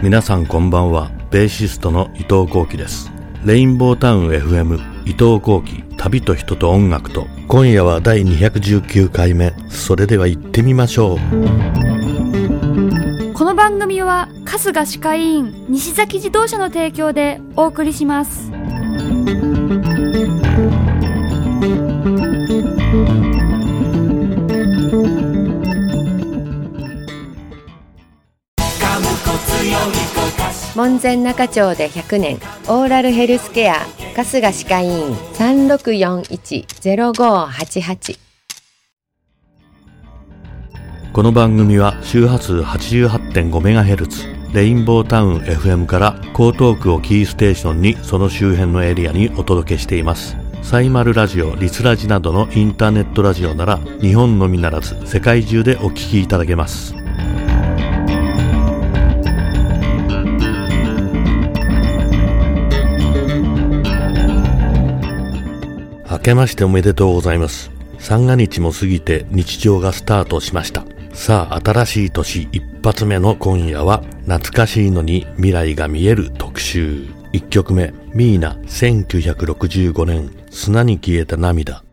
皆さんこんばんは。ベーシストの伊藤幸喜です。レインボータウン FM 伊藤幸喜旅と人と音楽と。今夜は第219回目。それでは行ってみましょう。この番組は春日歯科医院西崎自動車の提供でお送りします。門前仲町で100年。オーラルヘルスケア。春日歯科医院。3641-0588この番組は周波数 88.5MHz レインボータウン FM から江東区をキーステーションにその周辺のエリアにお届けしています。サイマルラジオ、リスラジなどのインターネットラジオなら日本のみならず世界中でお聞きいただけます。明けましておめでとうございます。三が日も過ぎて日常がスタートしました。さあ、新しい年一発目の今夜は、懐かしいのに未来が見える特集。一曲目、ミーナ、1965年、砂に消えた涙。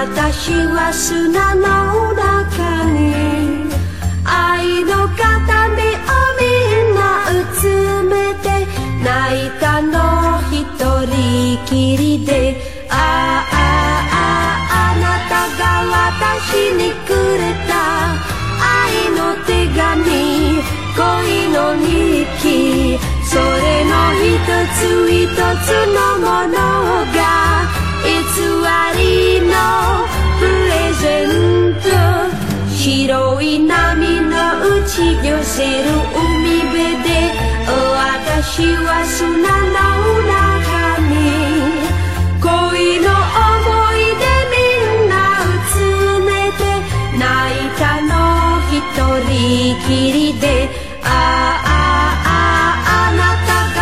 私は砂の中に愛の形をみんな集めて泣いたの一人きりであああああなたが私にくれた愛の手紙恋の日記それの一つ一つのものがせる海辺で私は砂の中に恋の思い出みんな集めて泣いたの一人きりであああああなたが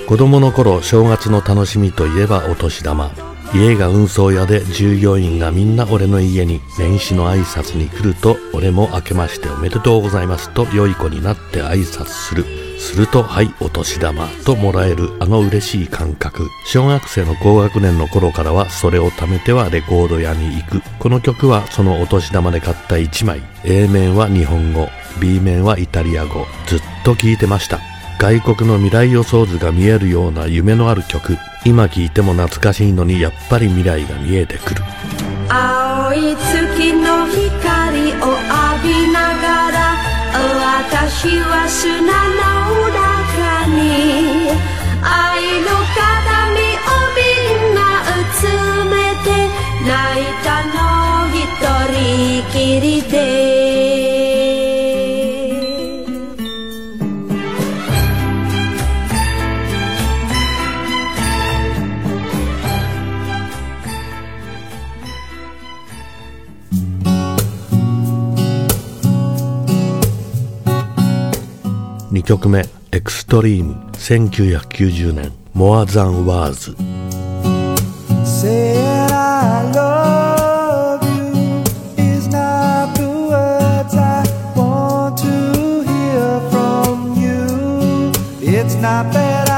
私子供の頃、正月の楽しみといえばお年玉。家が運送屋で従業員がみんな俺の家に年始の挨拶に来ると俺も明けましておめでとうございますと良い子になって挨拶する。すると、はい、お年玉ともらえるあの嬉しい感覚。小学生の高学年の頃からはそれを貯めてはレコード屋に行く。この曲はそのお年玉で買った1枚。A 面は日本語、B 面はイタリア語。ずっと聴いてました。外国の未来予想図が見えるような夢のある曲。今聴いても懐かしいのにやっぱり未来が見えてくる。青い月の光を浴びながら私は砂の中に愛の形見をみんな集めて泣いたの一人きりで2曲目、エクストリーム、1990年、More Than Words。Said I love you is not the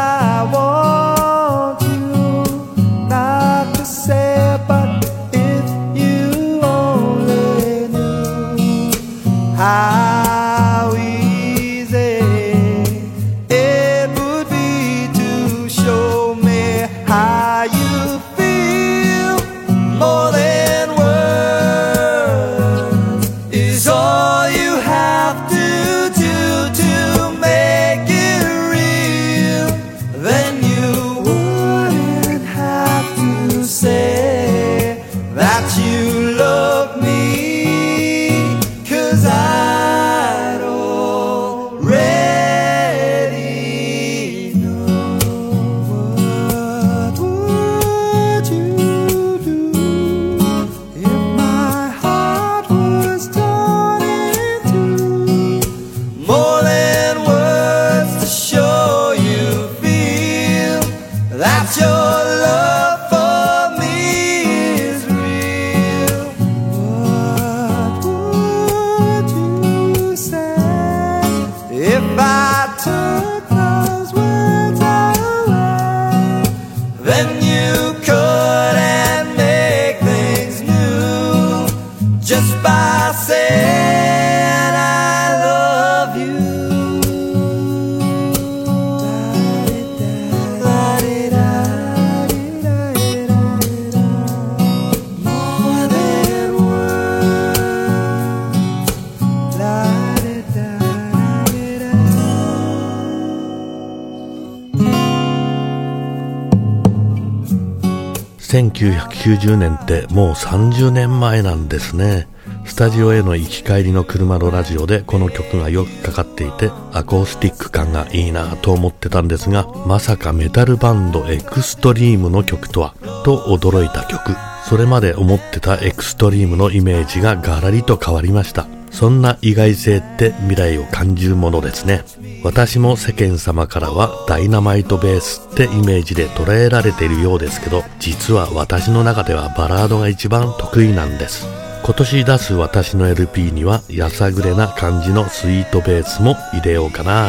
1990年ってもう30年前なんですね。スタジオへの行き帰りの車のラジオでこの曲がよくかかっていてアコースティック感がいいなと思ってたんですがまさかメタルバンドエクストリームの曲とはと驚いた曲。それまで思ってたエクストリームのイメージがガラリと変わりました。そんな意外性って未来を感じるものですね。私も世間様からはダイナマイトベースってイメージで捉えられているようですけど実は私の中ではバラードが一番得意なんです。今年出す私の LP にはやさぐれな感じのスイートベースも入れようかな。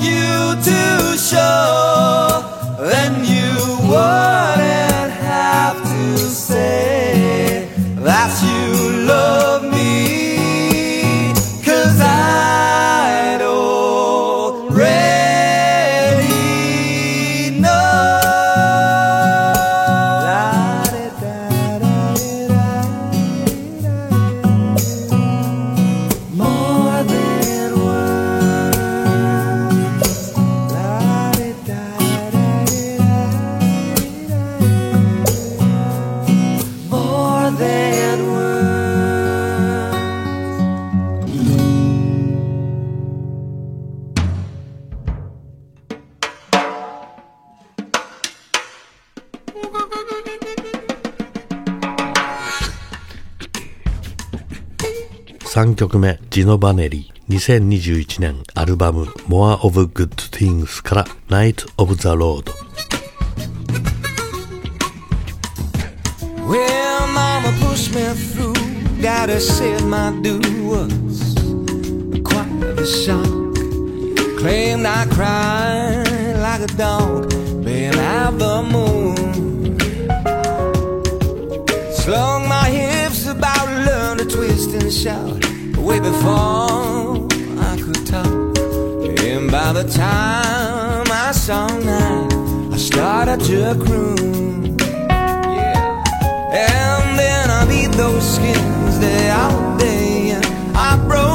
You to show, then you wouldn't 3曲目ジノバネリ2021年アルバム More of Good Things から Night of the Road Well, mama pushed me through. Daddy said my do was quite a shock. Claimed I cried like a dog, being out the moon. Slung twist and shout way before I could talk. And by the time I saw night, I started to croon. Yeah. And then I beat those skins day out day. I broke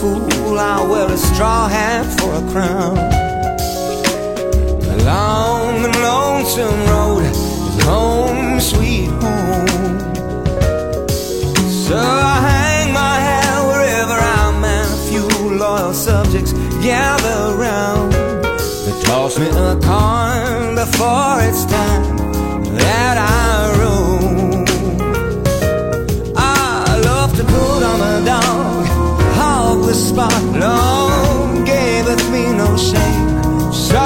fool. I wear a straw hat for a crown. A long and lonesome road is home, sweet home. So I hang my hat wherever I'm at. A few loyal subjects gather round. They toss me a coin before it's time that I roam. The spot. Long gaveth me no shame. So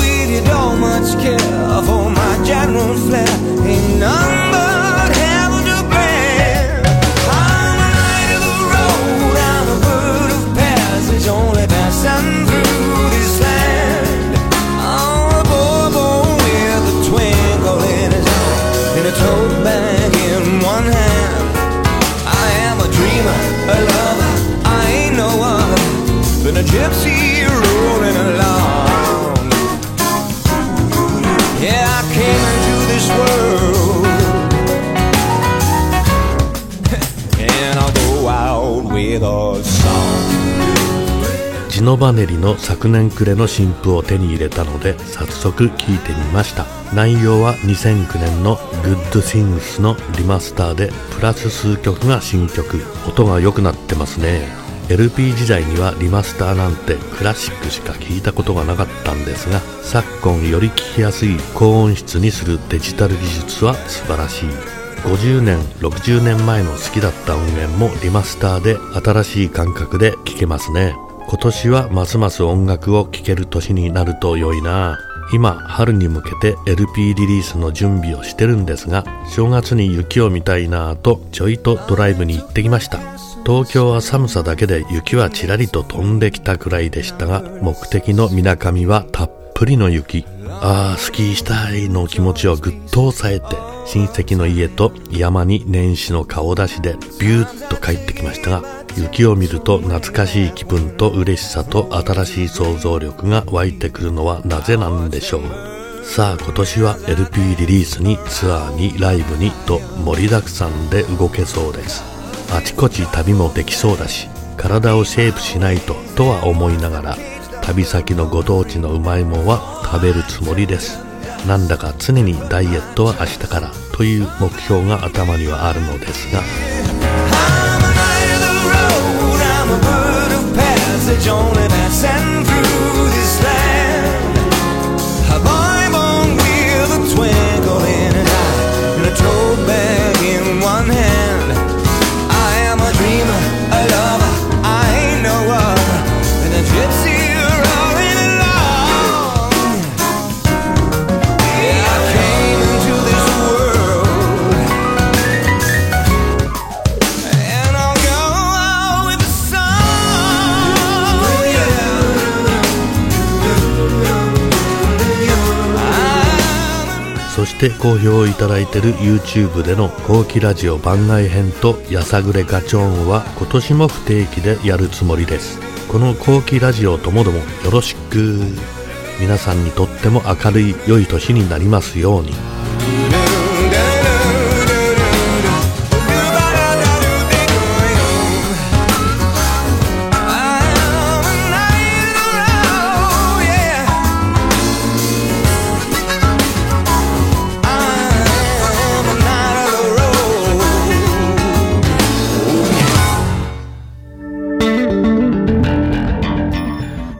if you don't much care for my general flair, ain't none ジノバネリの昨年暮れの新譜を手に入れたので早速聴いてみました。内容は2009年の Good Things のリマスターでプラス数曲が新曲。音が良くなってますね。LP 時代にはリマスターなんてクラシックしか聞いたことがなかったんですが昨今より聴きやすい高音質にするデジタル技術は素晴らしい。50年60年前の好きだった音源もリマスターで新しい感覚で聴けますね。今年はますます音楽を聴ける年になると良いな。今春に向けて LP リリースの準備をしてるんですが正月に雪を見たいなぁとちょいとドライブに行ってきました。東京は寒さだけで雪はちらりと飛んできたくらいでしたが目的の水上はたっぷりの雪。ああスキーしたいの気持ちをぐっと抑えて親戚の家と山に年始の顔出しでビューッと帰ってきましたが雪を見ると懐かしい気分と嬉しさと新しい想像力が湧いてくるのはなぜなんでしょう。さあ今年は LP リリースにツアーにライブにと盛りだくさんで動けそうです。あちこち旅もできそうだし体をシェイプしないととは思いながら旅先のご当地のうまいもんは食べるつもりです。なんだか常にダイエットは明日から。という目標が頭にはあるのですが。して好評いただいている YouTube での後期ラジオ番外編とやさぐれガチョーンは今年も不定期でやるつもりですこの後期ラジオともどもよろしく皆さんにとっても明るい良い年になりますように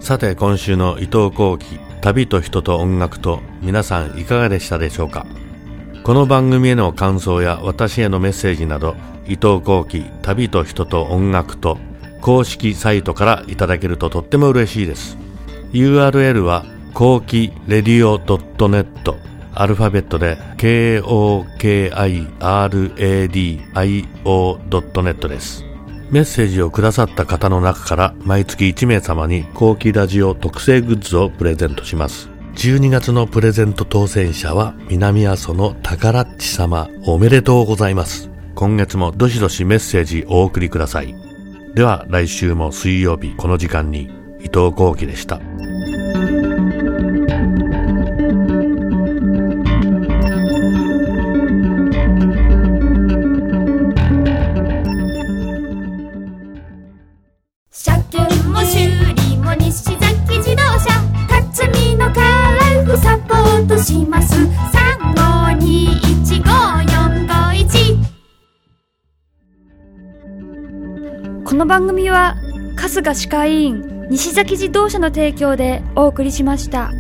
さて今週の伊藤幸喜旅と人と音楽と皆さんいかがでしたでしょうか？この番組への感想や私へのメッセージなど伊藤幸喜旅と人と音楽と公式サイトからいただけるととっても嬉しいです。URL は後期レディオ .net アルファベットで KOKIRADIO.net です。メッセージをくださった方の中から毎月1名様に後期ラジオ特製グッズをプレゼントします。12月のプレゼント当選者は南阿蘇の宝っち様おめでとうございます。今月もどしどしメッセージお送りください。では来週も水曜日この時間に伊藤幸喜でした。修理も西崎自動車辰巳のカラーフサポートします35215541この番組は春日歯科医院西崎自動車の提供でお送りしました。